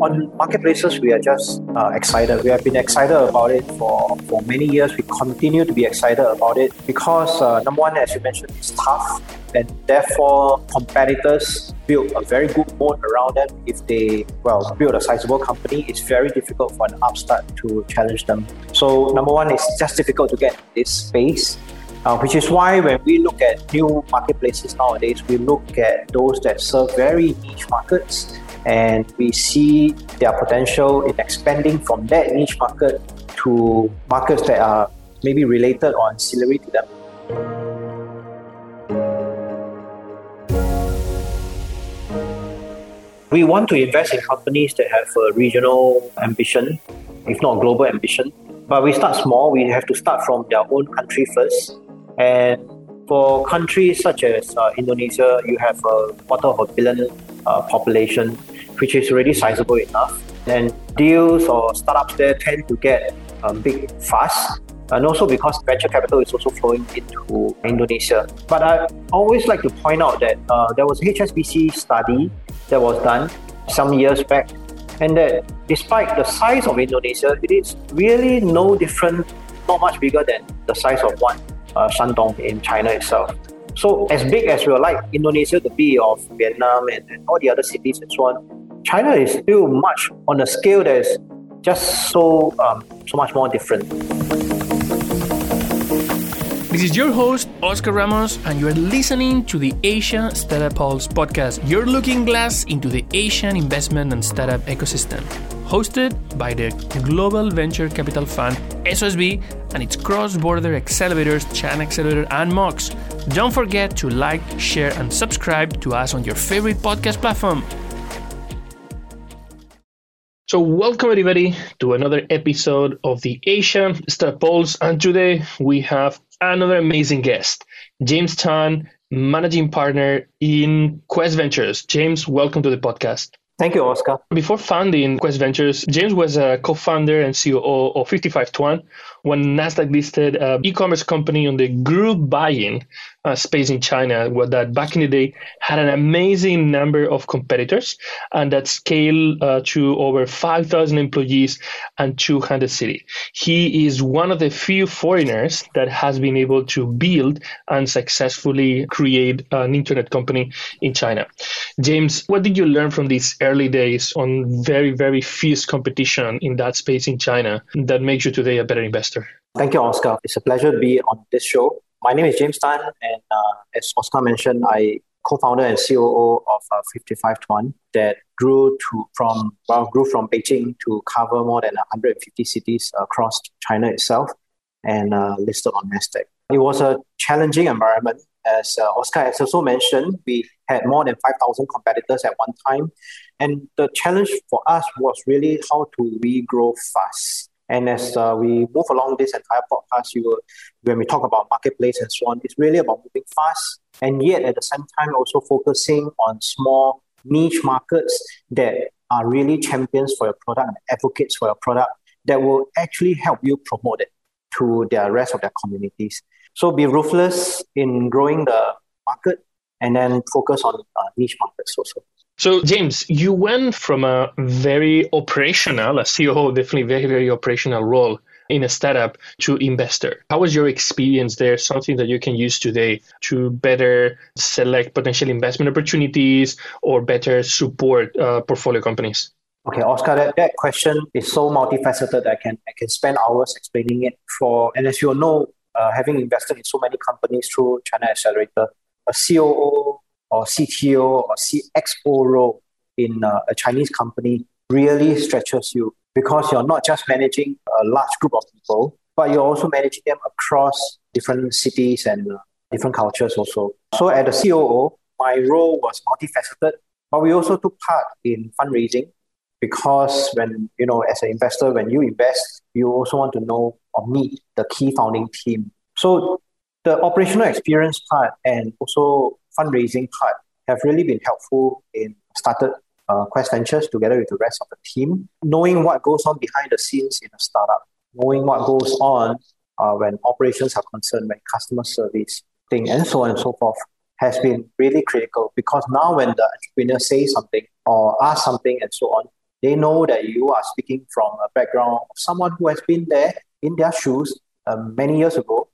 On marketplaces, we are just uh, excited. We have been excited about it for, for many years. We continue to be excited about it because, uh, number one, as you mentioned, it's tough and therefore competitors build a very good moat around them. If they, well, build a sizable company, it's very difficult for an upstart to challenge them. So, number one, it's just difficult to get this space. Uh, which is why when we look at new marketplaces nowadays, we look at those that serve very niche markets and we see their potential in expanding from that niche market to markets that are maybe related or ancillary to them. We want to invest in companies that have a regional ambition, if not global ambition. But we start small, we have to start from their own country first and for countries such as uh, Indonesia, you have a quarter of a billion uh, population, which is already sizable enough. And deals or startups there tend to get um, big fast. And also because venture capital is also flowing into Indonesia. But I always like to point out that uh, there was a HSBC study that was done some years back, and that despite the size of Indonesia, it is really no different, not much bigger than the size of one uh, Shandong in China itself. So as big as we would like Indonesia to be of Vietnam and, and all the other cities and so on, China is still much on a scale that is just so um, so much more different. This is your host, Oscar Ramos, and you are listening to the Asia Startup Pulse podcast, your looking glass into the Asian investment and startup ecosystem hosted by the Global Venture Capital Fund, SOSV, and its cross border accelerators, Chinaccelerator and MOX. Don't forget to like, share, and subscribe to us on your favorite podcast platform. So, welcome everybody to another episode of the Asia Startup Pulse. And today we have another amazing guest, James Tan, managing partner in Quest Ventures. James, welcome to the podcast. Thank you, Oscar. Before founding Quest Ventures, James was a co-founder and COO of 55Tuan, one Nasdaq listed uh, e-commerce company on the group buying uh, space in China, that back in the day had an amazing number of competitors and that scaled uh, to over 5,000 employees and 200 cities. He is one of the few foreigners that has been able to build and successfully create an internet company in China. James, what did you learn from these early days on very, very fierce competition in that space in China that makes you today a better investor? Thank you, Oscar. It's a pleasure to be on this show. My name is James Tan, and uh, as Oscar mentioned, I co-founder and COO of uh, 55Tuan that grew to from well grew from Beijing to cover more than 150 cities across China itself, and uh, listed on Nasdaq. It was a challenging environment, as uh, Oscar has also mentioned. We had more than 5,000 competitors at one time, and the challenge for us was really how to we grow fast. And as uh, we move along this entire podcast, you will, when we talk about marketplace and so on, it's really about moving fast and yet at the same time also focusing on small niche markets that are really champions for your product and advocates for your product that will actually help you promote it to the rest of their communities. So be ruthless in growing the market and then focus on uh, niche markets also. So, James, you went from a very operational, a COO, definitely very, very operational role in a startup to investor. How was your experience there? Something that you can use today to better select potential investment opportunities or better support uh, portfolio companies? Okay, Oscar, that, that question is so multifaceted. I can I can spend hours explaining it. For and as you know, uh, having invested in so many companies through Chinaccelerator, a COO or CTO or CXO role in uh, a Chinese company really stretches you because you're not just managing a large group of people, but you're also managing them across different cities and uh, different cultures also. So at the COO, my role was multifaceted, but we also took part in fundraising because when you know as an investor when you invest you also want to know or meet the key founding team so the operational experience part and also fundraising part have really been helpful in started uh, Quest Ventures together with the rest of the team, knowing what goes on behind the scenes in a startup, knowing what goes on uh, when operations are concerned, when customer service thing, and so on and so forth, has been really critical. Because now when the entrepreneur says something or asks something and so on, they know that you are speaking from a background of someone who has been there in their shoes um, many years ago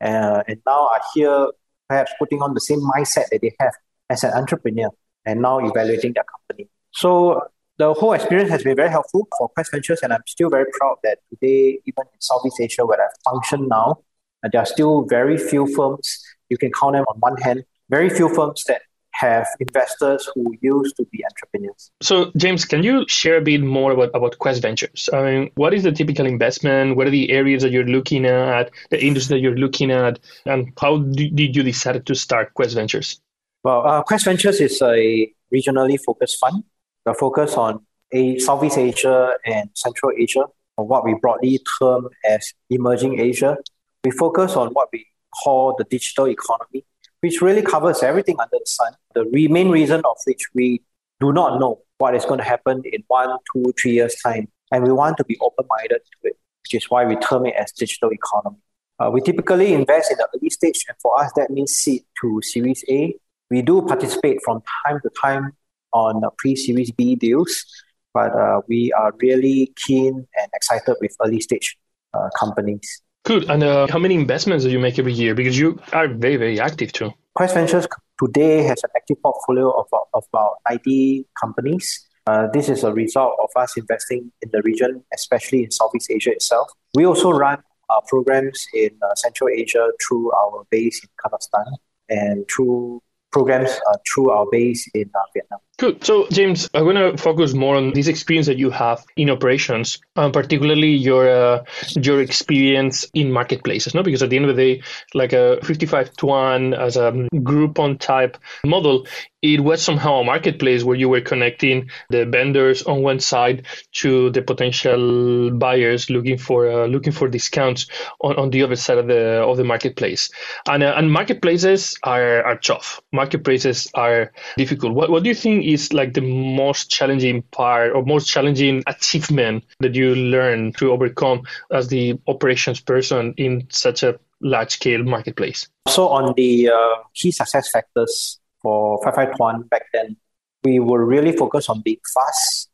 uh, and now are here perhaps putting on the same mindset that they have as an entrepreneur and now evaluating their company. So the whole experience has been very helpful for Quest Ventures, and I'm still very proud that today, even in Southeast Asia, where I function now, uh, there are still very few firms, you can count them on one hand, very few firms that have investors who used to be entrepreneurs. So, James, can you share a bit more about, about Quest Ventures? I mean, what is the typical investment? What are the areas that you're looking at, the industry that you're looking at, and how did you decide to start Quest Ventures? Well, uh, Quest Ventures is a regionally focused fund. We focus on a Southeast Asia and Central Asia, or what we broadly term as emerging Asia. We focus on what we call the digital economy, which really covers everything under the sun. The main reason of which we do not know what is going to happen in one, two, three years' time. And we want to be open minded to it, which is why we term it as digital economy. Uh, we typically invest in the early stage, and for us, that means seed to Series A. We do participate from time to time on pre Series B deals, but uh, we are really keen and excited with early stage uh, companies. Good. And uh, how many investments do you make every year? Because you are very, very active too. Quest Ventures today has an active portfolio of, of about 90 companies. Uh, this is a result of us investing in the region, especially in Southeast Asia itself. We also run programs in uh, Central Asia through our base in Kazakhstan and through programs uh, through our base in uh, Vietnam. Good. So, James, I'm going to focus more on this experience that you have in operations, um, particularly your uh, your experience in marketplaces. No, because at the end of the day, like a 55Tuan as a Groupon type model, it was somehow a marketplace where you were connecting the vendors on one side to the potential buyers looking for uh, looking for discounts on, on the other side of the of the marketplace. And uh, and marketplaces are are tough. Marketplaces are difficult. What what do you think? is like the most challenging part or most challenging achievement that you learn to overcome as the operations person in such a large scale marketplace? So, on the uh, key success factors for 55Tuan back then, we were really focused on being fast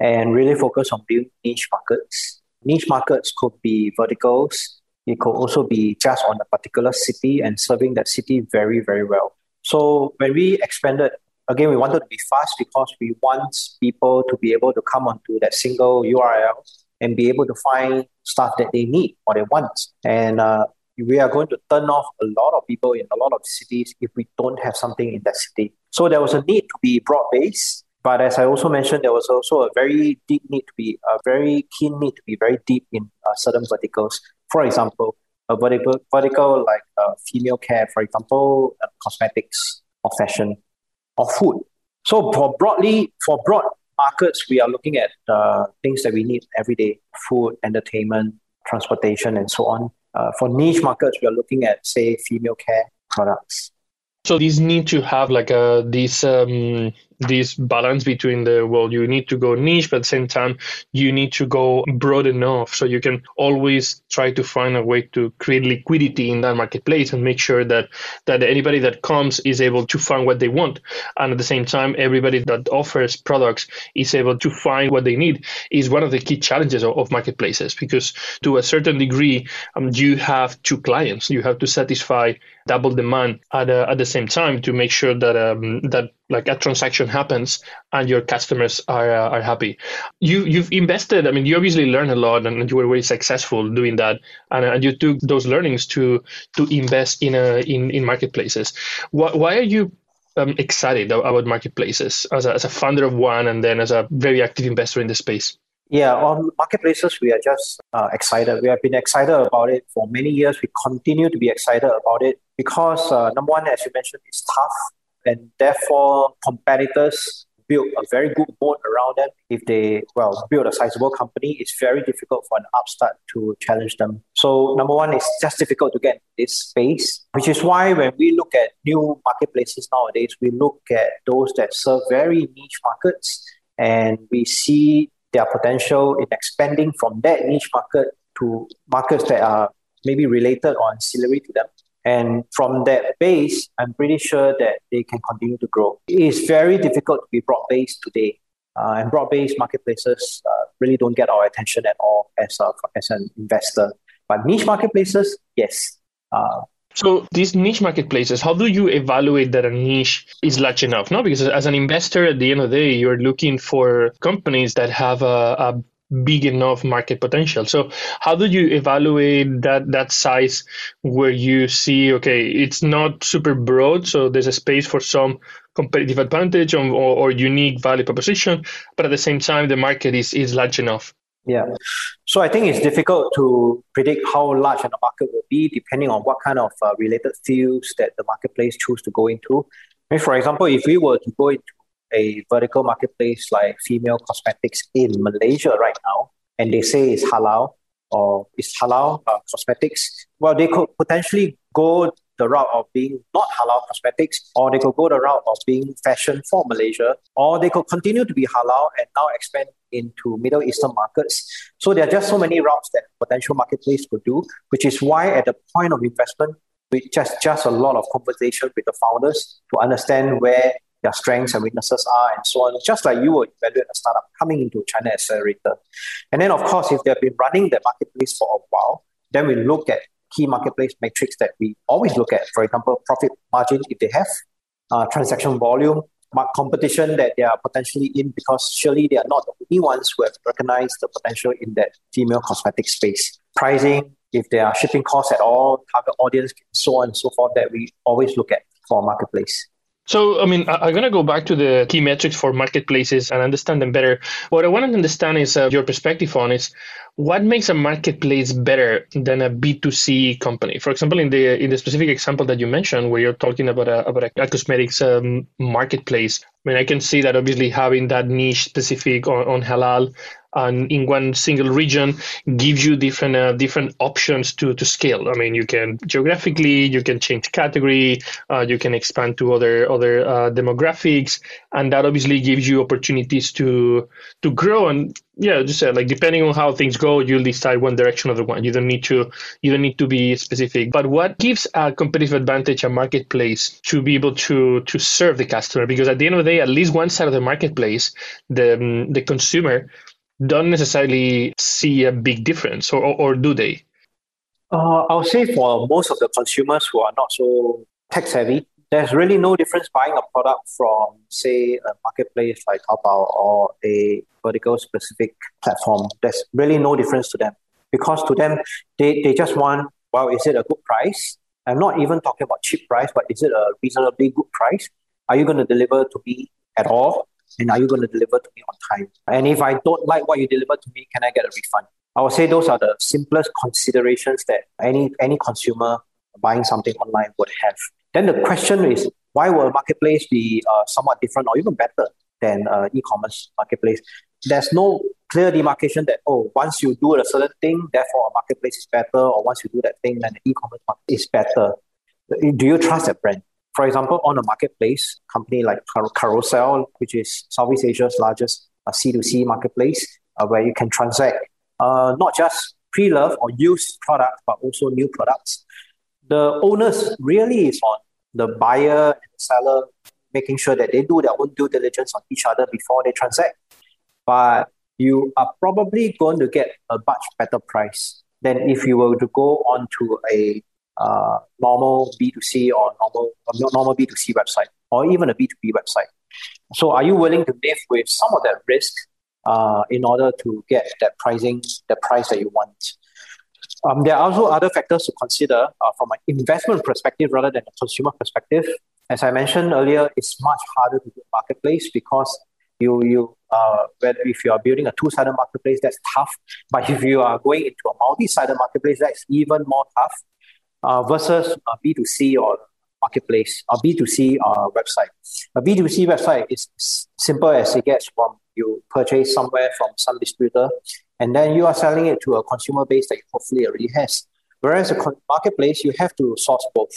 and really focused on building niche markets. Niche markets could be verticals, it could also be just on a particular city and serving that city very, very well. So when we expanded again, we wanted to be fast because we want people to be able to come onto that single URL and be able to find stuff that they need or they want. And uh, we are going to turn off a lot of people in a lot of cities if we don't have something in that city. So there was a need to be broad based. But as I also mentioned, there was also a very deep need to be, a very keen need to be very deep in uh, certain verticals. For example, a vertical, vertical like uh, female care, for example, uh, cosmetics or fashion or food. So for broadly, for broad markets, we are looking at uh, things that we need every day: food, entertainment, transportation, and so on. Uh, for niche markets, we are looking at say female care products. So these need to have like a this um, this balance between the well you need to go niche but at the same time you need to go broad enough so you can always try to find a way to create liquidity in that marketplace and make sure that that anybody that comes is able to find what they want. And at the same time everybody that offers products is able to find what they need is one of the key challenges of, of marketplaces because to a certain degree um, you have two clients. You have to satisfy double demand at, uh, at the same time to make sure that um, that like a transaction happens and your customers are uh, are happy. You you've invested. I mean, you obviously learned a lot, and you were very successful doing that. And, and you took those learnings to to invest in a in in marketplaces. Why, why are you um, excited about marketplaces as a, as a founder of one, and then as a very active investor in the space? Yeah, on marketplaces, we are just uh, excited. We have been excited about it for many years. We continue to be excited about it because, uh, number one, as you mentioned, it's tough and therefore competitors build a very good moat around them. If they well build a sizable company, it's very difficult for an upstart to challenge them. So number one, it's just difficult to get this space, which is why when we look at new marketplaces nowadays, we look at those that serve very niche markets, and we see their potential in expanding from that niche market to markets that are maybe related or ancillary to them And from that base, I'm pretty sure that they can continue to grow. It is very difficult to be broad based today. Uh, and broad based marketplaces uh, really don't get our attention at all as, a, as an investor. But niche marketplaces, yes. Uh, so these niche marketplaces, how do you evaluate that a niche is large enough? No, because as an investor, at the end of the day, you're looking for companies that have a, a big enough market potential. So how do you evaluate that that size where you see okay, it's not super broad, so there's a space for some competitive advantage or, or unique value proposition, but at the same time the market is is large enough. Yeah. So I think it's difficult to predict how large the market will be depending on what kind of uh, related fields that the marketplace choose to go into. I mean, for example, if we were to go into a vertical marketplace like female cosmetics in Malaysia right now, and they say it's halal or it's halal uh, cosmetics, well, they could potentially go the route of being not halal cosmetics, or they could go the route of being fashion for Malaysia, or they could continue to be halal and now expand into Middle Eastern markets. So there are just so many routes that potential marketplace could do, which is why at the point of investment, we just just a lot of conversation with the founders to understand where their strengths and weaknesses are and so on, just like you would evaluate a startup coming into Chinaccelerator. And then, of course, if they've been running the marketplace for a while, then we look at key marketplace metrics that we always look at. For example, profit margin, if they have, uh, transaction volume, competition that they are potentially in, because surely they are not the only ones who have recognized the potential in that female cosmetic space. Pricing, if there are shipping costs at all, target audience, so on and so forth, that we always look at for a marketplace. So, I mean, I'm going to go back to the key metrics for marketplaces and understand them better. What I want to understand is uh, your perspective on is what makes a marketplace better than a B2C company? For example, in the in the specific example that you mentioned, where you're talking about a about a, cosmetics um, marketplace, I mean, I can see that obviously having that niche specific on, on halal and in one single region gives you different uh, different options to to scale. I mean, you can geographically, you can change category, uh, you can expand to other other uh, demographics, and that obviously gives you opportunities to to grow. And yeah, just uh, like depending on how things go, you'll decide one direction or the one. You don't need to you don't need to be specific. But what gives a competitive advantage a marketplace to be able to to serve the customer? Because at the end of the day, at least one side of the marketplace, the the consumer don't necessarily see a big difference, or, or, or do they? Uh, I'll say for most of the consumers who are not so tech savvy, there's really no difference buying a product from, say, a marketplace like Taobao or a vertical specific platform. There's really no difference to them because to them, they, they just want, well, is it a good price? I'm not even talking about cheap price, but is it a reasonably good price? Are you going to deliver to me at all? and are you going to deliver to me on time? And if I don't like what you deliver to me, can I get a refund? I would say those are the simplest considerations that any any consumer buying something online would have. Then the question is, why will marketplace be uh, somewhat different or even better than uh, e-commerce marketplace? There's no clear demarcation that oh, once you do a certain thing, therefore a marketplace is better, or once you do that thing, then the e-commerce is better. Do you trust that brand? For example, on a marketplace, company like Carousell, which is Southeast Asia's largest uh, C2C marketplace, uh, where you can transact uh, not just pre-loved or used products, but also new products. The onus really is on the buyer and the seller making sure that they do their own due diligence on each other before they transact. But you are probably going to get a much better price than if you were to go on to a uh, normal B2C or normal normal B2C website or even a B2B website. So are you willing to live with some of that risk uh, in order to get that pricing, the price that you want? Um, there are also other factors to consider uh, from an investment perspective rather than a consumer perspective. As I mentioned earlier, it's much harder to do marketplace because you you uh, if you are building a two-sided marketplace, that's tough. But if you are going into a multi-sided marketplace, that's even more tough uh, versus a B2C or marketplace or B2C uh, website. A B2C website is simple as it gets from you purchase somewhere from some distributor and then you are selling it to a consumer base that hopefully already has. Whereas a marketplace, you have to source both,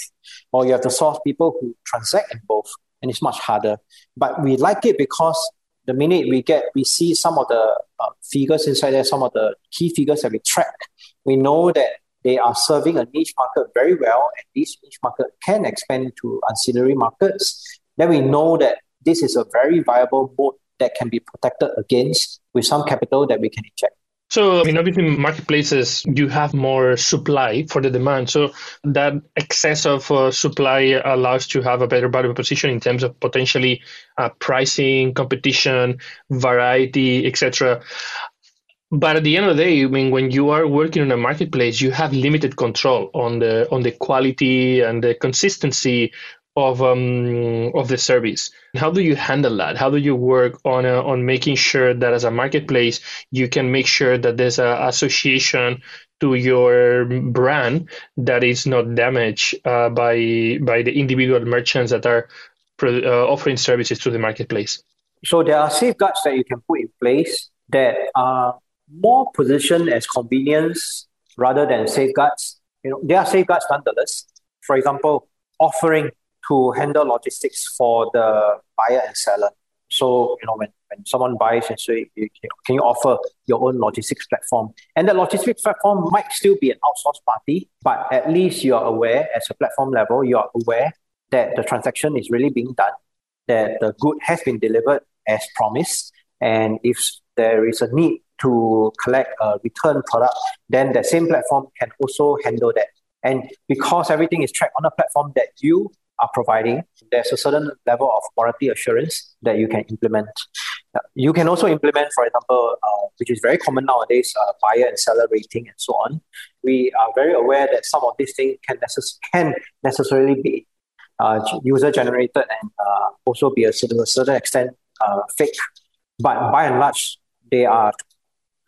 or you have to source people who transact in both, and it's much harder. But we like it because the minute we get, we see some of the uh, figures inside there, some of the key figures that we track. We know that they are serving a niche market very well, and this niche market can expand to ancillary markets, then we know that this is a very viable mode that can be protected against with some capital that we can inject. So, I mean, obviously, marketplaces, you have more supply for the demand. So, that excess of uh, supply allows to have a better value position in terms of potentially uh, pricing, competition, variety, etc. But at the end of the day, I mean, when you are working in a marketplace, you have limited control on the on the quality and the consistency of um, of the service. How do you handle that? How do you work on a, on making sure that as a marketplace you can make sure that there's a association to your brand that is not damaged uh, by by the individual merchants that are uh, offering services to the marketplace? So there are safeguards that you can put in place that are more positioned as convenience rather than safeguards. You know, there are safeguards nonetheless. For example, offering to handle logistics for the buyer and seller. So, you know, when, when someone buys and say, can you offer your own logistics platform? And the logistics platform might still be an outsourced party, but at least you are aware as a platform level, you are aware that the transaction is really being done, that the good has been delivered as promised. And if there is a need to collect a return product, then the same platform can also handle that. And because everything is tracked on a platform that you are providing, there's a certain level of quality assurance that you can implement. You can also implement, for example, uh, which is very common nowadays, uh, buyer and seller rating and so on. We are very aware that some of these things can, necess- can necessarily be uh, user generated and uh, also be a certain, a certain extent uh, fake. But by and large, they are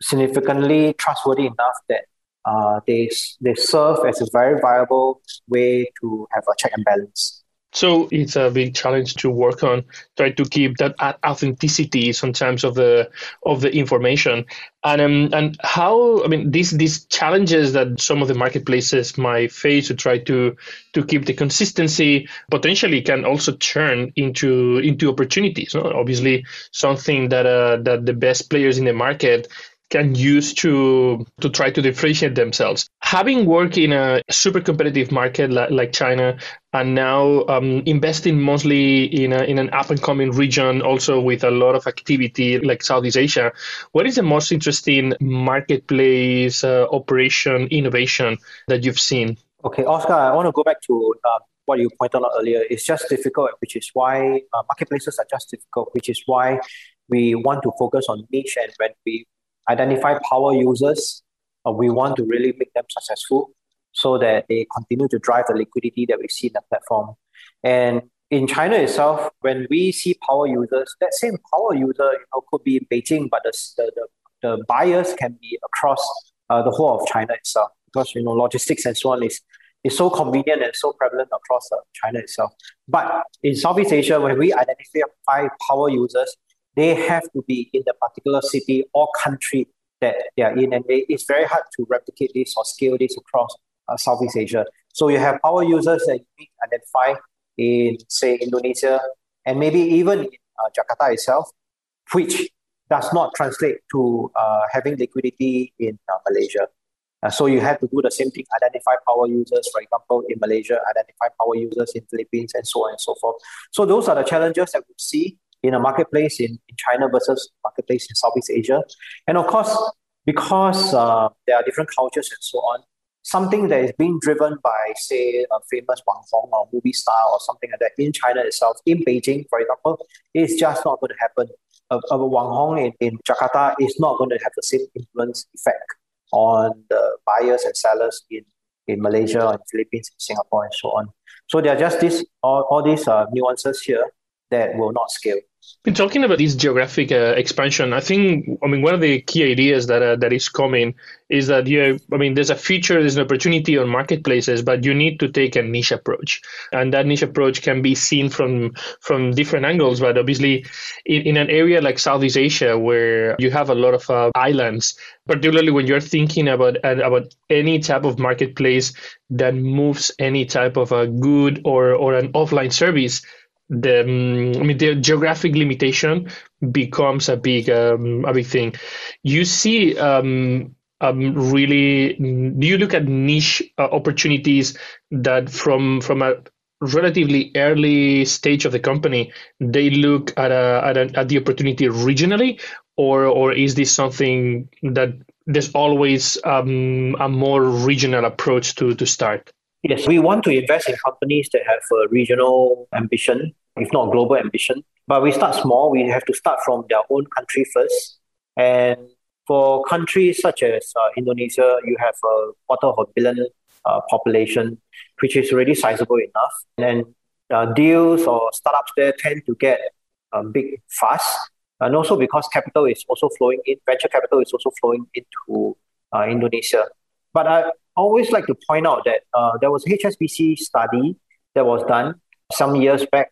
significantly trustworthy enough that uh, they, they serve as a very viable way to have a check and balance. So it's a big challenge to work on, try to keep that authenticity sometimes of the of the information, and um, and how I mean these these challenges that some of the marketplaces might face to try to to keep the consistency potentially can also turn into into opportunities. No? Obviously, something that uh, that the best players in the market can use to to try to differentiate themselves. Having worked in a super competitive market like, like China, and now um, investing mostly in a, in an up and coming region, also with a lot of activity like Southeast Asia, what is the most interesting marketplace uh, operation innovation that you've seen? Okay, Oscar, I want to go back to uh, what you pointed out earlier. It's just difficult, which is why uh, marketplaces are just difficult, which is why we want to focus on niche and when we identify power users. Uh, we want to really make them successful so that they continue to drive the liquidity that we see in the platform. And in China itself, when we see power users, that same power user you know, could be in Beijing, but the, the, the, buyers can be across uh, the whole of China itself because you know logistics and so on is, is so convenient and so prevalent across uh, China itself. But in Southeast Asia, when we identify power users, they have to be in the particular city or country that they are in, and they, it's very hard to replicate this or scale this across uh, Southeast Asia. So you have power users that you identify in, say, Indonesia, and maybe even in uh, Jakarta itself, which does not translate to uh, having liquidity in uh, Malaysia. Uh, so you have to do the same thing, identify power users, for example, in Malaysia, identify power users in Philippines, and so on and so forth. So those are the challenges that we see in a marketplace in, in China versus marketplace in Southeast Asia. And of course, because uh, there are different cultures and so on, something that is being driven by, say, a famous Wang Hong or movie star or something like that in China itself, in Beijing, for example, is just not going to happen. A, a Wang Hong in, in Jakarta is not going to have the same influence effect on the buyers and sellers in, in Malaysia and Philippines, Singapore, and so on. So there are just these all, all these uh, nuances here that will not scale. In talking about this geographic uh, expansion, I think I mean one of the key ideas that uh, that is coming is that you I mean there's a feature, there's an opportunity on marketplaces, but you need to take a niche approach, and that niche approach can be seen from from different angles. But obviously, in, in an area like Southeast Asia where you have a lot of uh, islands, particularly when you're thinking about about any type of marketplace that moves any type of a good or or an offline service the um, I mean the geographic limitation becomes a big um, a big thing. You see um, um, really do you look at niche uh, opportunities that from from a relatively early stage of the company they look at a, at, a, at the opportunity regionally or or is this something that there's always um, a more regional approach to to start yes we want to invest in companies that have a regional ambition if not global ambition but we start small we have to start from their own country first and for countries such as uh, Indonesia, you have a quarter of a billion uh, population, which is already sizable enough. And uh, deals or startups there tend to get um, big fast. And also because capital is also flowing in, venture capital is also flowing into uh, Indonesia. But I always like to point out that uh, there was a HSBC study that was done some years back,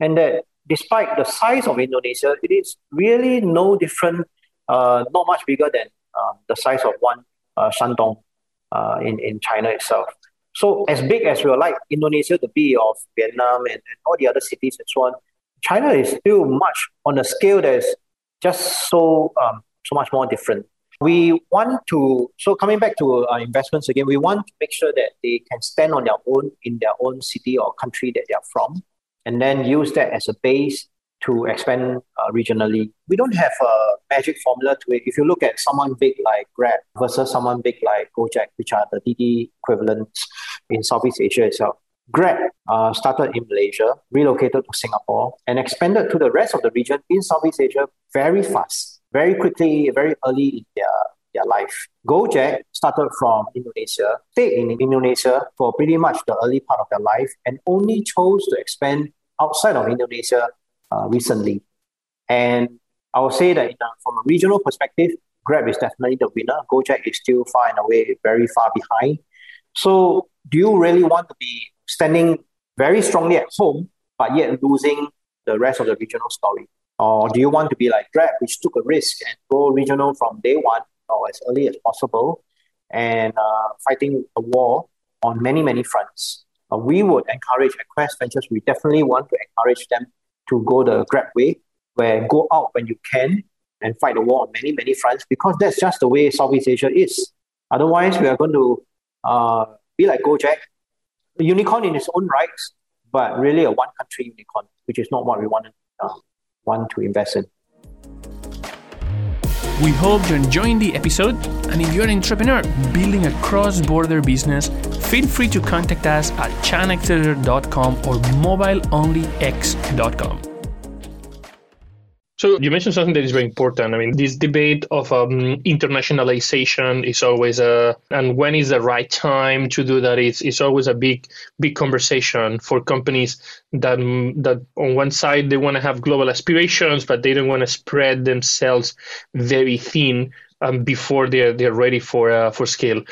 and that despite the size of Indonesia, it is really no different uh, not much bigger than um, the size of one uh, Shandong uh, in, in China itself. So as big as we would like Indonesia to be of Vietnam and, and all the other cities and so on, China is still much on a scale that is just so um, so much more different. We want to so coming back to our investments again, we want to make sure that they can stand on their own in their own city or country that they are from, and then use that as a base to expand uh, regionally. We don't have a magic formula to it. If you look at someone big like Grab versus someone big like Gojek, which are the Didi equivalents in Southeast Asia itself, Grab uh, started in Malaysia, relocated to Singapore, and expanded to the rest of the region in Southeast Asia very fast, very quickly, very early in their, their life. Gojek started from Indonesia, stayed in Indonesia for pretty much the early part of their life, and only chose to expand outside of Indonesia uh, recently. And I would say that a, from a regional perspective, Grab is definitely the winner. Gojek is still far and away very far behind. So, do you really want to be standing very strongly at home, but yet losing the rest of the regional story? Or do you want to be like Grab, which took a risk and go regional from day one or as early as possible and uh, fighting a war on many, many fronts? Uh, we would encourage at Quest Ventures, we definitely want to encourage them to go the Grab way, where go out when you can and fight the war on many, many fronts, because that's just the way Southeast Asia is. Otherwise, we are going to uh, be like Gojek, a unicorn in its own rights, but really a one country unicorn, which is not what we want, uh, want to invest in. We hope you're enjoying the episode, and if you're an entrepreneur building a cross border business, feel free to contact us at chinaccelerator.com or mobileonlyx.com. So you mentioned something that is very important. I mean, this debate of um, internationalization is always a, and when is the right time to do that? It's, it's always a big, big conversation for companies that that on one side they want to have global aspirations, but they don't want to spread themselves very thin um, before they're they're ready for uh, for scale.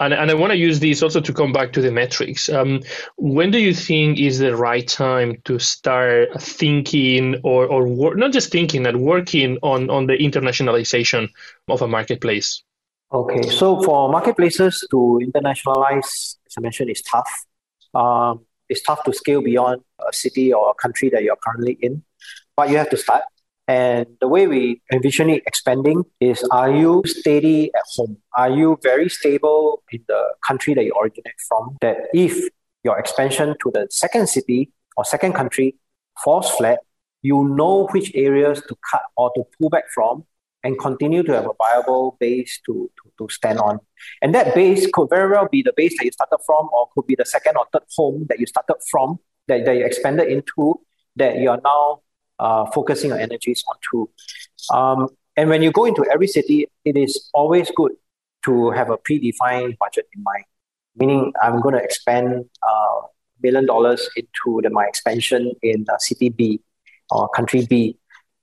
And and I want to use this also to come back to the metrics. Um, when do you think is the right time to start thinking or or wor- not just thinking and working on on the internationalization of a marketplace? Okay, so for marketplaces to internationalize, as I mentioned, is tough. Um, it's tough to scale beyond a city or a country that you're currently in, but you have to start. And the way we envision it expanding is are you steady at home? Are you very stable in the country that you originate from? That if your expansion to the second city or second country falls flat, you know which areas to cut or to pull back from and continue to have a viable base to, to, to stand on. And that base could very well be the base that you started from, or could be the second or third home that you started from, that, that you expanded into, that you are now uh, focusing your energies onto. Um, and when you go into every city, it is always good to have a predefined budget in mind. Meaning, I'm going to expend uh, million dollars into the, my expansion in uh, city B or country B,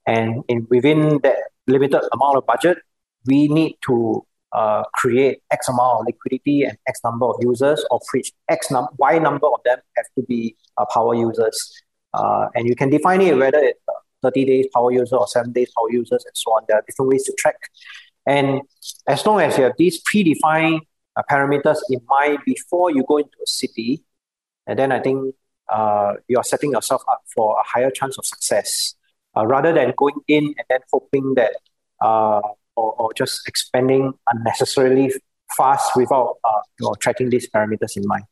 and in within that limited amount of budget, we need to uh, create X amount of liquidity and X number of users, of which X num Y number of them have to be uh, power users. Uh, and you can define it whether it's 30 days power user or 7 days power users and so on. There are different ways to track. And as long as you have these predefined uh, parameters in mind before you go into a city, and then I think uh, you are setting yourself up for a higher chance of success uh, rather than going in and then hoping that uh, or, or just expanding unnecessarily fast without uh, tracking these parameters in mind.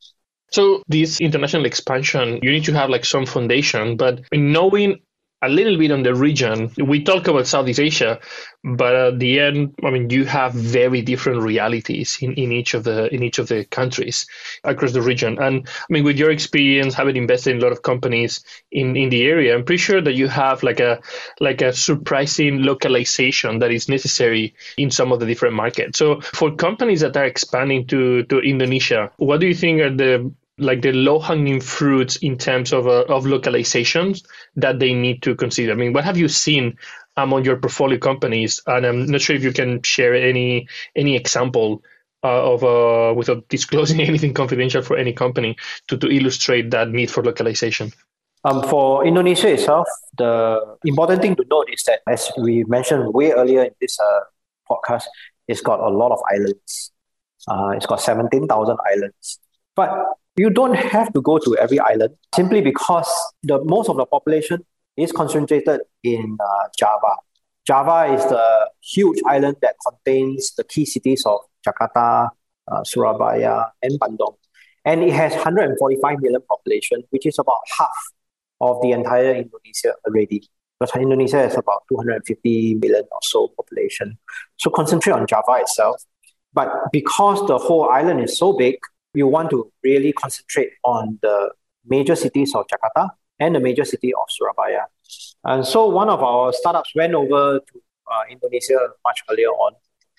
So this international expansion, you need to have like some foundation, but knowing a little bit on the region. We talk about Southeast Asia, but at the end, I mean, you have very different realities in, in each of the in each of the countries across the region. And I mean, with your experience, having invested in a lot of companies in, in the area, I'm pretty sure that you have like a like a surprising localization that is necessary in some of the different markets. So for companies that are expanding to to Indonesia, what do you think are the like the low hanging fruits in terms of uh, of localizations that they need to consider? I mean, what have you seen among your portfolio companies? And I'm not sure if you can share any any example uh, of uh, without disclosing anything confidential for any company to, to illustrate that need for localization. Um, for Indonesia itself, the important thing to note is that, as we mentioned way earlier in this uh, podcast, it's got a lot of islands. Uh, it's got 17,000 islands. But you don't have to go to every island simply because the most of the population is concentrated in uh, Java. Java is the huge island that contains the key cities of Jakarta, uh, Surabaya, and Bandung. And it has 145 million population, which is about half of the entire Indonesia already. Because Indonesia has about 250 million or so population. So concentrate on Java itself. But because the whole island is so big, we want to really concentrate on the major cities of Jakarta and the major city of Surabaya. And so one of our startups went over to uh, Indonesia much earlier on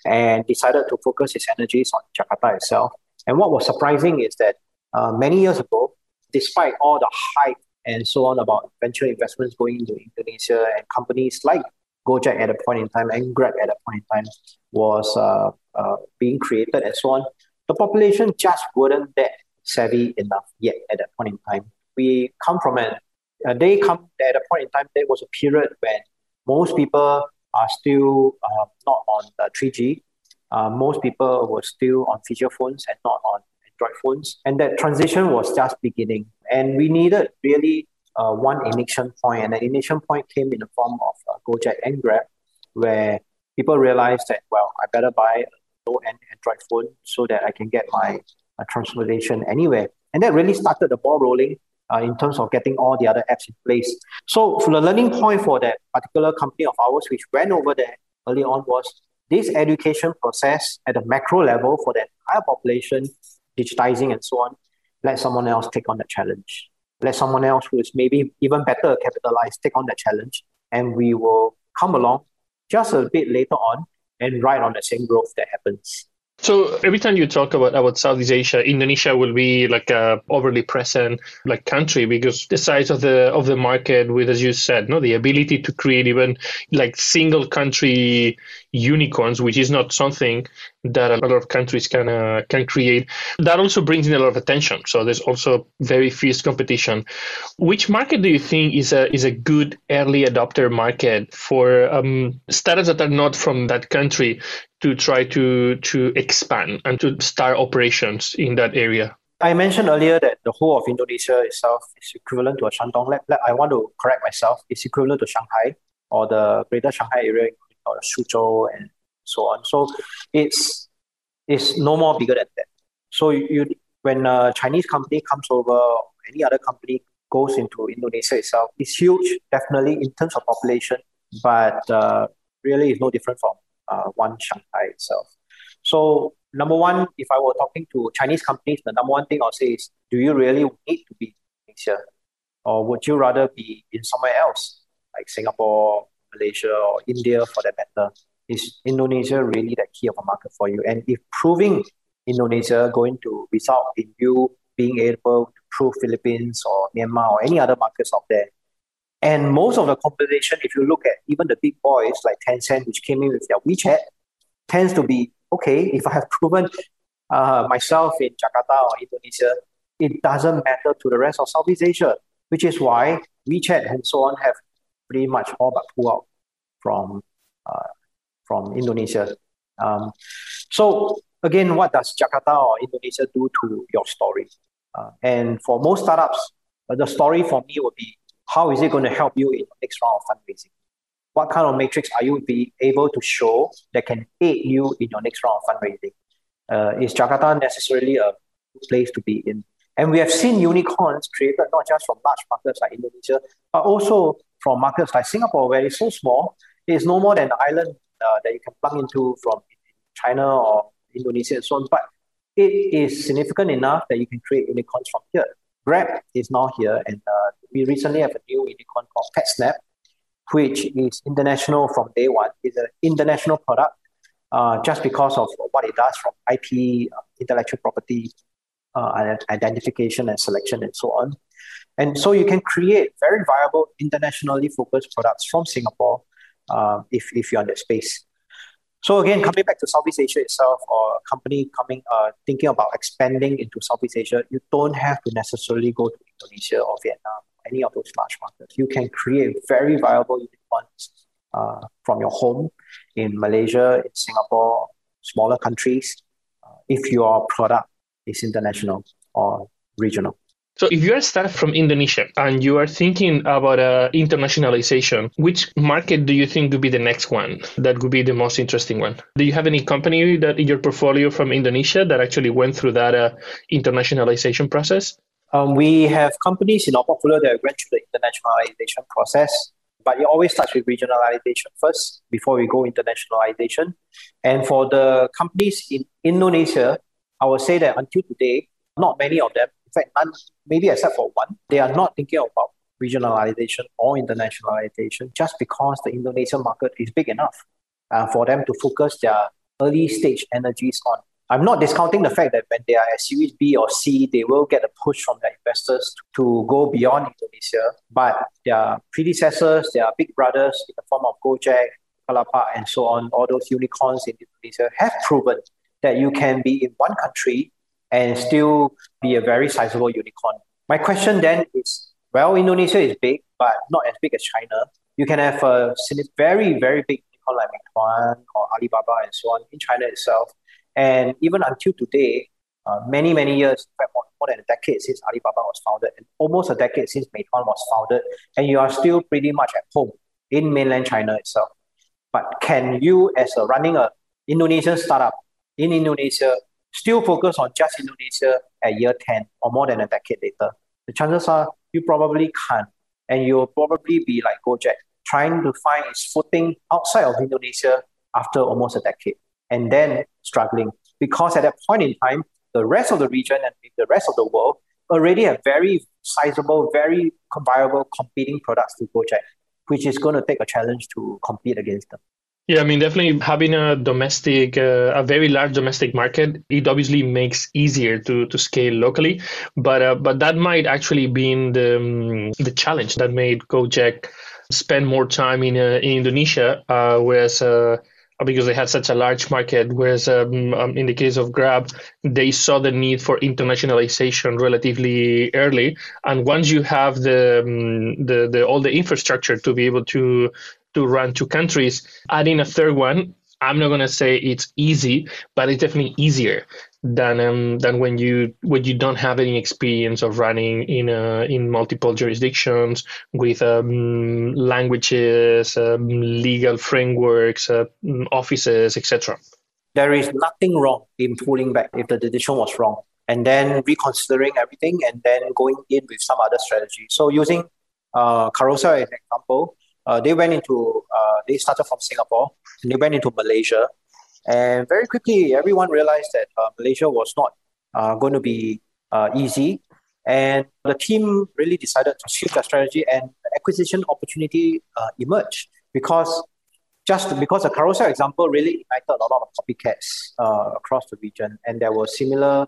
and decided to focus its energies on Jakarta itself. And what was surprising is that uh, many years ago, despite all the hype and so on about venture investments going into Indonesia and companies like Gojek at a point in time and Grab at a point in time was uh, uh being created and so on, the population just weren't that savvy enough yet at that point in time. We come from an, uh, they come at a point in time, there was a period when most people are still uh, not on the 3G. Uh, most people were still on feature phones and not on Android phones. And that transition was just beginning. And we needed really uh, one ignition point. and the ignition point came in the form of uh, Gojek and Grab, where people realized that, well, I better buy low-end Android phone so that I can get my uh, translation anywhere. And that really started the ball rolling uh, in terms of getting all the other apps in place. So the learning point for that particular company of ours, which went over there early on, was this education process at a macro level for the entire population, digitizing and so on. Let someone else take on the challenge. Let someone else who is maybe even better capitalized take on the challenge, and we will come along just a bit later on and ride on the same growth that happens. So every time you talk about about Southeast Asia, Indonesia will be like a overly present like country because the size of the of the market with as you said, no, the ability to create even like single country unicorns, which is not something that a lot of countries can uh, can create. That also brings in a lot of attention. So there's also very fierce competition. Which market do you think is a is a good early adopter market for um, startups that are not from that country to try to to expand and to start operations in that area? I mentioned earlier that the whole of Indonesia itself is equivalent to a Shandong lab. I want to correct myself. It's equivalent to Shanghai or the greater Shanghai area, or Suzhou and so on. So it's it's no more bigger than that. So you when a Chinese company comes over, any other company goes into Indonesia itself, it's huge, definitely in terms of population, but uh, really it's no different from uh, one Shanghai itself. So number one, if I were talking to Chinese companies, the number one thing I'll say is, do you really need to be in Asia? Or would you rather be in somewhere else, like Singapore, Malaysia, or India for that matter? Is Indonesia really the key of a market for you? And if proving Indonesia going to result in you being able to prove Philippines or Myanmar or any other markets out there, and most of the competition, if you look at even the big boys like Tencent, which came in with their WeChat, tends to be okay, if I have proven uh, myself in Jakarta or Indonesia, it doesn't matter to the rest of Southeast Asia, which is why WeChat and so on have pretty much all but pulled out from, uh, from Indonesia. Um, so again, what does Jakarta or Indonesia do to your story? Uh, and for most startups, uh, the story for me would be how is it going to help you in the next round of fundraising? what kind of matrix are you be able to show that can aid you in your next round of fundraising? Uh, is Jakarta necessarily a place to be in? And we have seen unicorns created not just from large markets like Indonesia, but also from markets like Singapore, where it's so small, it's no more than an island uh, that you can plug into from China or Indonesia and so on. But it is significant enough that you can create unicorns from here. Grab is now here, and uh, we recently have a new unicorn called PatSnap, which is international from day one. It's an international product uh, just because of what it does from IP, uh, intellectual property, uh, identification and selection, and so on. And so you can create very viable, internationally focused products from Singapore uh, if, if you're in that space. So again, coming back to Southeast Asia itself, or a company coming uh, thinking about expanding into Southeast Asia, you don't have to necessarily go to Indonesia or Vietnam, any of those large markets. You can create very viable unicorns uh, from your home in Malaysia, in Singapore, smaller countries, uh, if your product is international or regional. So, if you are a startup from Indonesia and you are thinking about uh, internationalization, which market do you think would be the next one that would be the most interesting one? Do you have any company that in your portfolio from Indonesia that actually went through that uh, internationalization process? Um, we have companies in our portfolio that went through the internationalization process, but it always starts with regionalization first before we go internationalization. And for the companies in Indonesia, I would say that until today, not many of them in fact, none, maybe except for one, they are not thinking about regionalization or internationalization just because the Indonesian market is big enough uh, for them to focus their early stage energies on. I'm not discounting the fact that when they are at Series B or C, they will get a push from their investors to go beyond Indonesia. But their predecessors, their big brothers in the form of Gojek, Bukalapak, and so on, all those unicorns in Indonesia have proven that you can be in one country and still be a very sizable unicorn. My question then is well, Indonesia is big, but not as big as China. You can have a very, very big unicorn like Meituan or Alibaba and so on in China itself. And even until today, uh, many, many years, in fact, more, more than a decade since Alibaba was founded, and almost a decade since Meituan was founded, and you are still pretty much at home in mainland China itself. But can you, as a running a Indonesian startup in Indonesia, still focus on just Indonesia at year 10 or more than a decade later, the chances are you probably can't. And you'll probably be like Gojek, trying to find its footing outside of Indonesia after almost a decade, and then struggling. Because at that point in time, the rest of the region and the rest of the world already have very sizable, very viable competing products to Gojek, which is going to take a challenge to compete against them. Yeah, I mean, definitely having a domestic, uh, a very large domestic market, it obviously makes easier to to scale locally, but uh, but that might actually be the um, the challenge that made Gojek spend more time in uh, in Indonesia, uh, whereas. Uh, because they had such a large market, whereas um, um, in the case of Grab, they saw the need for internationalization relatively early, and once you have the, um, the the all the infrastructure to be able to to run two countries. Adding a third one, I'm not gonna say it's easy, but it's definitely easier than um, than when you when you don't have any experience of running in uh, in multiple jurisdictions with um, languages, um, legal frameworks, uh, offices, etc. There is nothing wrong in pulling back if the decision was wrong, and then reconsidering everything, and then going in with some other strategy. So using uh, Carousell as an example, uh, they went into uh, they started from Singapore and they went into Malaysia, and very quickly everyone realized that uh, Malaysia was not uh, going to be uh, easy, and the team really decided to shift their strategy and acquisition opportunity uh, emerged because just because the carousell example really ignited a lot of copycats across the region, and there were similar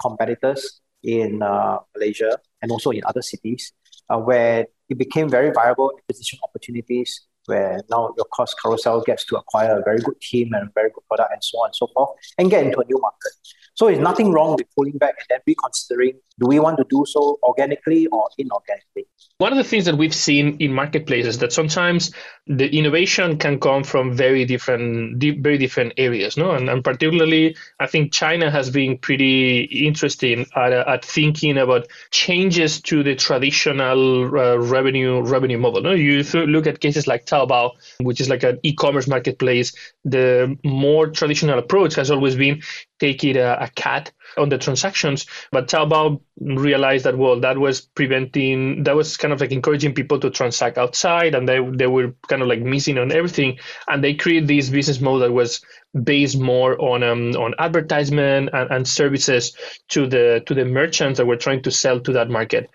competitors in Malaysia and also in other cities where it became very viable acquisition opportunities where now your cost Carousell gets to acquire a very good team and a very good product and so on and so forth and get into a new market. So there's nothing wrong with pulling back and then reconsidering do we want to do so organically or inorganically? One of the things that we've seen in marketplaces that sometimes the innovation can come from very different, very different areas, no? And, and particularly, I think China has been pretty interesting at, at thinking about changes to the traditional uh, revenue revenue model. No, you look at cases like Taobao, which is like an e-commerce marketplace. The more traditional approach has always been take it a, a cat on the transactions. But Taobao realized that well, that was preventing, that was kind of like encouraging people to transact outside, and they they were kind of like missing on everything. And they created this business model that was based more on um, on advertisement and, and services to the to the merchants that were trying to sell to that market.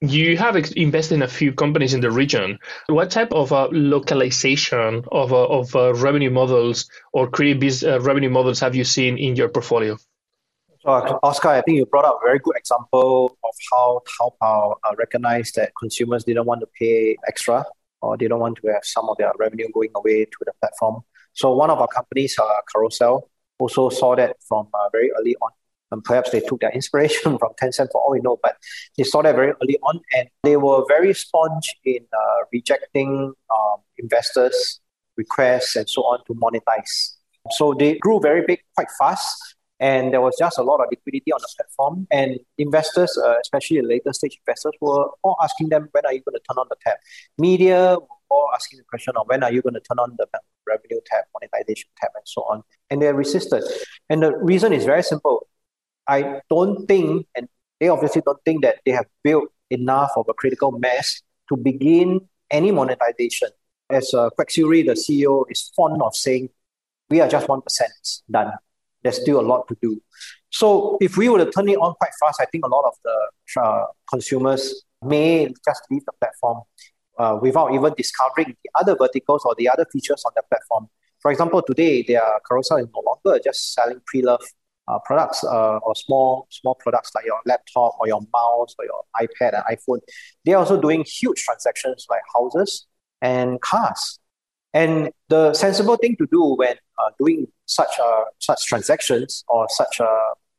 You have invested in a few companies in the region. What type of uh, localization of uh, of uh, revenue models or creative uh, revenue models have you seen in your portfolio? Uh, Oscar, I think you brought up a very good example of how Taobao uh, recognized that consumers didn't want to pay extra or they don't want to have some of their revenue going away to the platform. So one of our companies, uh, Carousell, also saw that from uh, very early on. And perhaps they took their inspiration from Tencent for all we know, but they saw that very early on and they were very sponge in uh, rejecting um, investors' requests and so on to monetize. So they grew very big quite fast and there was just a lot of liquidity on the platform. And investors, uh, especially the later stage investors, were all asking them, when are you going to turn on the tap? Media were all asking the question of when are you going to turn on the revenue tab, monetization tab, and so on. And they resisted. And the reason is very simple. I don't think, and they obviously don't think that they have built enough of a critical mass to begin any monetization. As uh, Quek the CEO, is fond of saying, we are just 1% done there's still a lot to do. So if we were to turn it on quite fast, I think a lot of the uh, consumers may just leave the platform uh, without even discovering the other verticals or the other features on the platform. For example, today their Carousell is no longer just selling pre-loved uh, products uh, or small small products like your laptop or your mouse or your iPad and iPhone. They're also doing huge transactions like houses and cars. And the sensible thing to do when uh, doing such uh, such transactions or such a,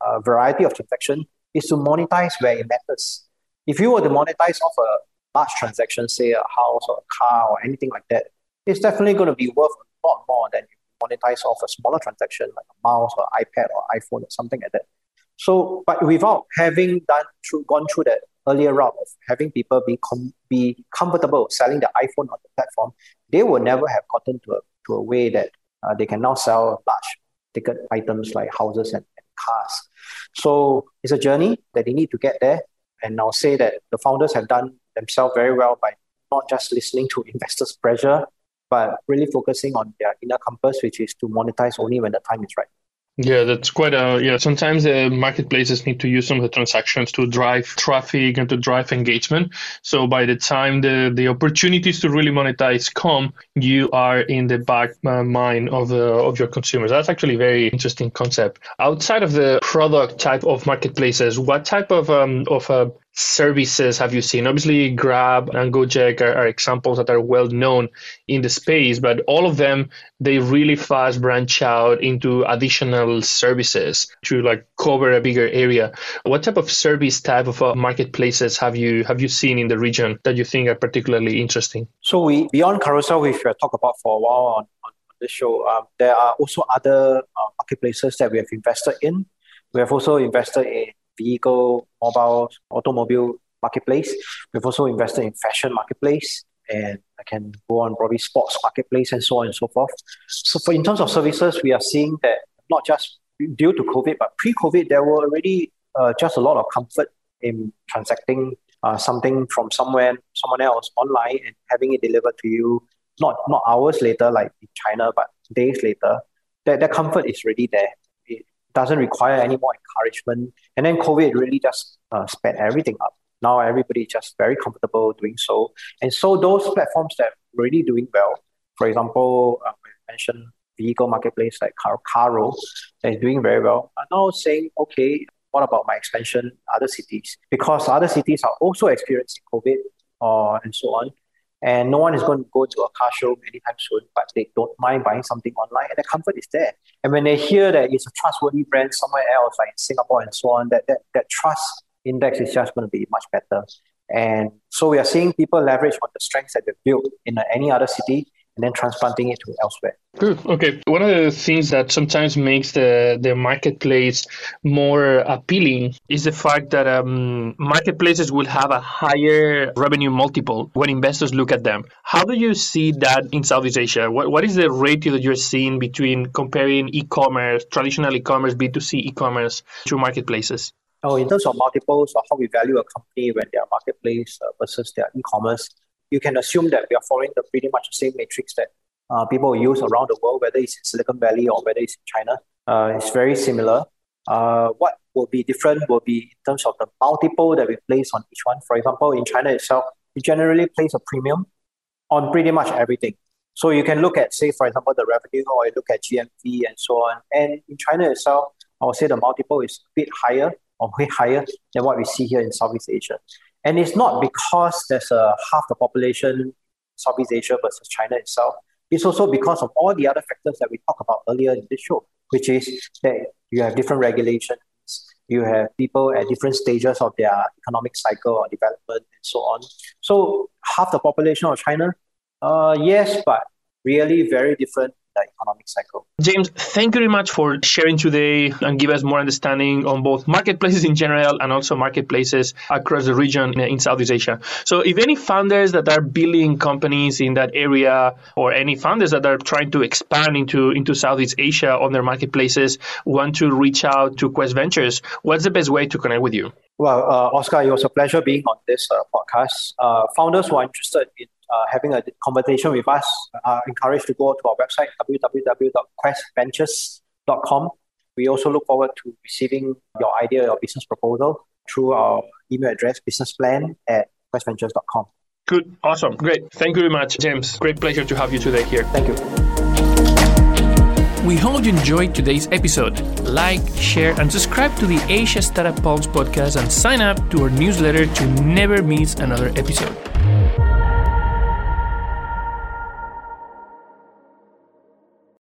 a variety of transactions is to monetize where it matters. If you were to monetize off a large transaction, say a house or a car or anything like that, it's definitely going to be worth a lot more than you monetize off a smaller transaction like a mouse or iPad or iPhone or something like that. So, but without having done through gone through that earlier route of having people be com- be comfortable selling the iPhone on the platform, they will never have gotten to a, to a way that uh, they can now sell large ticket items like houses and, and cars. So it's a journey that they need to get there. And I'll say that the founders have done themselves very well by not just listening to investors' pressure, but really focusing on their inner compass, which is to monetize only when the time is right. Yeah, that's quite a yeah. Sometimes the marketplaces need to use some of the transactions to drive traffic and to drive engagement. So by the time the the opportunities to really monetize come, you are in the back uh, mind of the of your consumers. That's actually a very interesting concept. Outside of the product type of marketplaces, what type of um, of uh, services have you seen? Obviously, Grab and Gojek are, are, examples that are well known in the space, but all of them they really fast branch out into additional services to like cover a bigger area. What type of service type of uh, marketplaces have you have you seen in the region that you think are particularly interesting? So we beyond Carousell, which we have talked about for a while on, on this show, um, there are also other uh, marketplaces that we have invested in. We have also invested in vehicle, mobile, automobile marketplace. We've also invested in fashion marketplace and I can go on probably sports marketplace and so on and so forth. So for in terms of services, we are seeing that not just due to COVID, but pre-COVID, there were already uh, just a lot of comfort in transacting uh, something from somewhere, someone else online and having it delivered to you, not not hours later like in China, but days later. That, that comfort is already there doesn't require any more encouragement. And then COVID really just uh, sped everything up. Now everybody is just very comfortable doing so. And so those platforms that are really doing well, for example, uh, I mentioned vehicle marketplace like Car- Carro that is doing very well, are now saying, okay, what about my expansion other cities? Because other cities are also experiencing COVID uh, and so on. And no one is uh-huh. going to go to a car show anytime soon, but they don't mind buying something online, and the comfort is there. And when they hear that it's a trustworthy brand somewhere else, like in Singapore and so on, that that, that trust index is just going to be much better. And so we are seeing people leverage on the strengths that they've built in uh, any other city and then transplanting it to elsewhere. Good. Okay. One of the things that sometimes makes the, the marketplace more appealing is the fact that um, marketplaces will have a higher revenue multiple when investors look at them. How do you see that in Southeast Asia? What, what is the ratio that you're seeing between comparing e commerce, traditional e commerce, B2C e commerce to marketplaces? Oh, in terms of multiples or how we value a company when they are marketplace uh, versus their e commerce, you can assume that we are following the pretty much the same matrix that uh, people use around the world, whether it's in Silicon Valley or whether it's in China. Uh, it's very similar. Uh, what will be different will be in terms of the multiple that we place on each one. For example, in China itself, we generally place a premium on pretty much everything. So you can look at, say, for example, the revenue, or you look at GMV and so on. And in China itself, I would say the multiple is a bit higher or way higher than what we see here in Southeast Asia. And it's not because there's a half the population Southeast Asia versus China itself. It's also because of all the other factors that we talked about earlier in this show, which is that you have different regulations, you have people at different stages of their economic cycle or development and so on. So half the population of China, uh, yes, but really very different the economic cycle. James, thank you very much for sharing today and give us more understanding on both marketplaces in general and also marketplaces across the region in Southeast Asia. So, if any founders that are building companies in that area or any founders that are trying to expand into, into Southeast Asia on their marketplaces want to reach out to Quest Ventures, what's the best way to connect with you? Well, uh, Oscar, it was a pleasure being on this uh, podcast. Uh, founders who are interested in uh, having a conversation with us are encouraged to go to our website, www.questventures.com. We also look forward to receiving your idea or business proposal through our email address, businessplan at questventures.com. Good. Awesome. Great. Thank you very much, James. Great pleasure to have you today here. Thank you. We hope you enjoyed today's episode. Like, share, and subscribe to the Asia Startup Pulse podcast and sign up to our newsletter to never miss another episode.